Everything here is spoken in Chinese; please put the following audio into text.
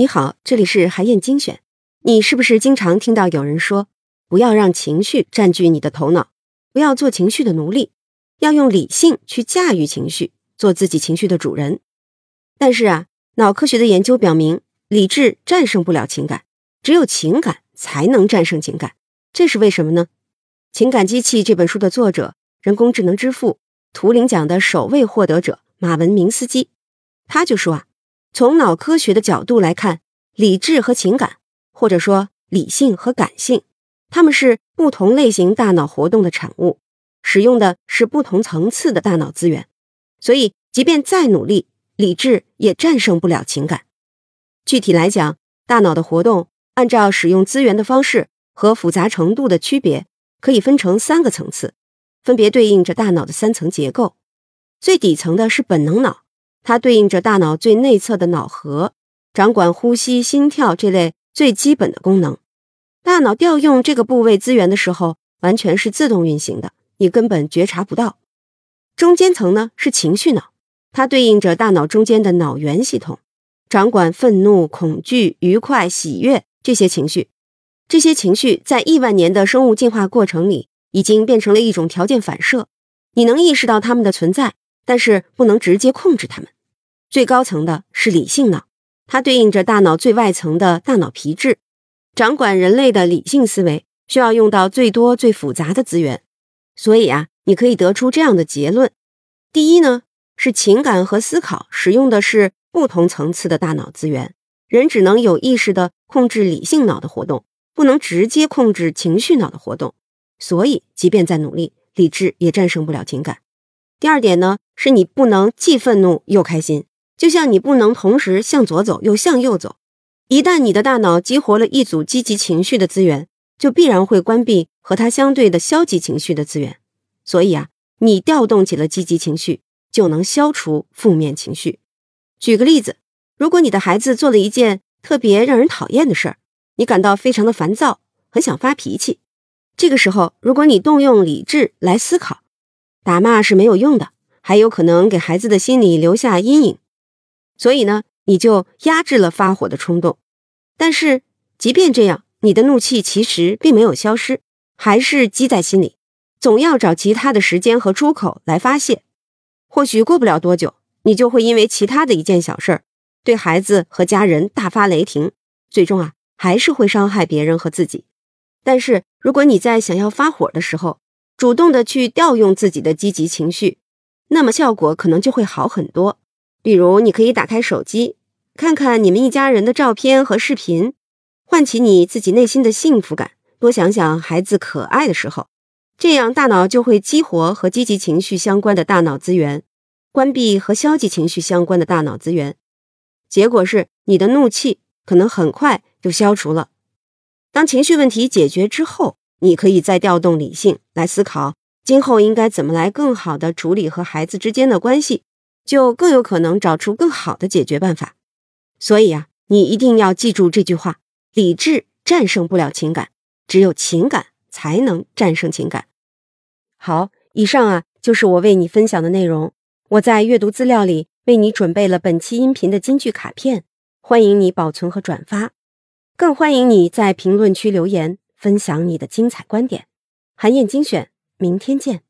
你好，这里是韩燕精选。你是不是经常听到有人说，不要让情绪占据你的头脑，不要做情绪的奴隶，要用理性去驾驭情绪，做自己情绪的主人？但是啊，脑科学的研究表明，理智战胜不了情感，只有情感才能战胜情感。这是为什么呢？《情感机器》这本书的作者，人工智能之父、图灵奖的首位获得者马文明斯基，他就说啊。从脑科学的角度来看，理智和情感，或者说理性和感性，它们是不同类型大脑活动的产物，使用的是不同层次的大脑资源。所以，即便再努力，理智也战胜不了情感。具体来讲，大脑的活动按照使用资源的方式和复杂程度的区别，可以分成三个层次，分别对应着大脑的三层结构。最底层的是本能脑。它对应着大脑最内侧的脑核，掌管呼吸、心跳这类最基本的功能。大脑调用这个部位资源的时候，完全是自动运行的，你根本觉察不到。中间层呢是情绪脑，它对应着大脑中间的脑源系统，掌管愤怒、恐惧、愉快、喜悦这些情绪。这些情绪在亿万年的生物进化过程里，已经变成了一种条件反射，你能意识到它们的存在。但是不能直接控制它们。最高层的是理性脑，它对应着大脑最外层的大脑皮质，掌管人类的理性思维，需要用到最多最复杂的资源。所以啊，你可以得出这样的结论：第一呢，是情感和思考使用的是不同层次的大脑资源，人只能有意识的控制理性脑的活动，不能直接控制情绪脑的活动。所以，即便再努力，理智也战胜不了情感。第二点呢，是你不能既愤怒又开心，就像你不能同时向左走又向右走。一旦你的大脑激活了一组积极情绪的资源，就必然会关闭和它相对的消极情绪的资源。所以啊，你调动起了积极情绪，就能消除负面情绪。举个例子，如果你的孩子做了一件特别让人讨厌的事儿，你感到非常的烦躁，很想发脾气。这个时候，如果你动用理智来思考。打骂是没有用的，还有可能给孩子的心理留下阴影。所以呢，你就压制了发火的冲动。但是，即便这样，你的怒气其实并没有消失，还是积在心里，总要找其他的时间和出口来发泄。或许过不了多久，你就会因为其他的一件小事儿，对孩子和家人大发雷霆，最终啊，还是会伤害别人和自己。但是，如果你在想要发火的时候，主动的去调用自己的积极情绪，那么效果可能就会好很多。比如，你可以打开手机，看看你们一家人的照片和视频，唤起你自己内心的幸福感。多想想孩子可爱的时候，这样大脑就会激活和积极情绪相关的大脑资源，关闭和消极情绪相关的大脑资源。结果是，你的怒气可能很快就消除了。当情绪问题解决之后。你可以再调动理性来思考，今后应该怎么来更好的处理和孩子之间的关系，就更有可能找出更好的解决办法。所以啊，你一定要记住这句话：理智战胜不了情感，只有情感才能战胜情感。好，以上啊就是我为你分享的内容。我在阅读资料里为你准备了本期音频的金句卡片，欢迎你保存和转发，更欢迎你在评论区留言。分享你的精彩观点，韩燕精选，明天见。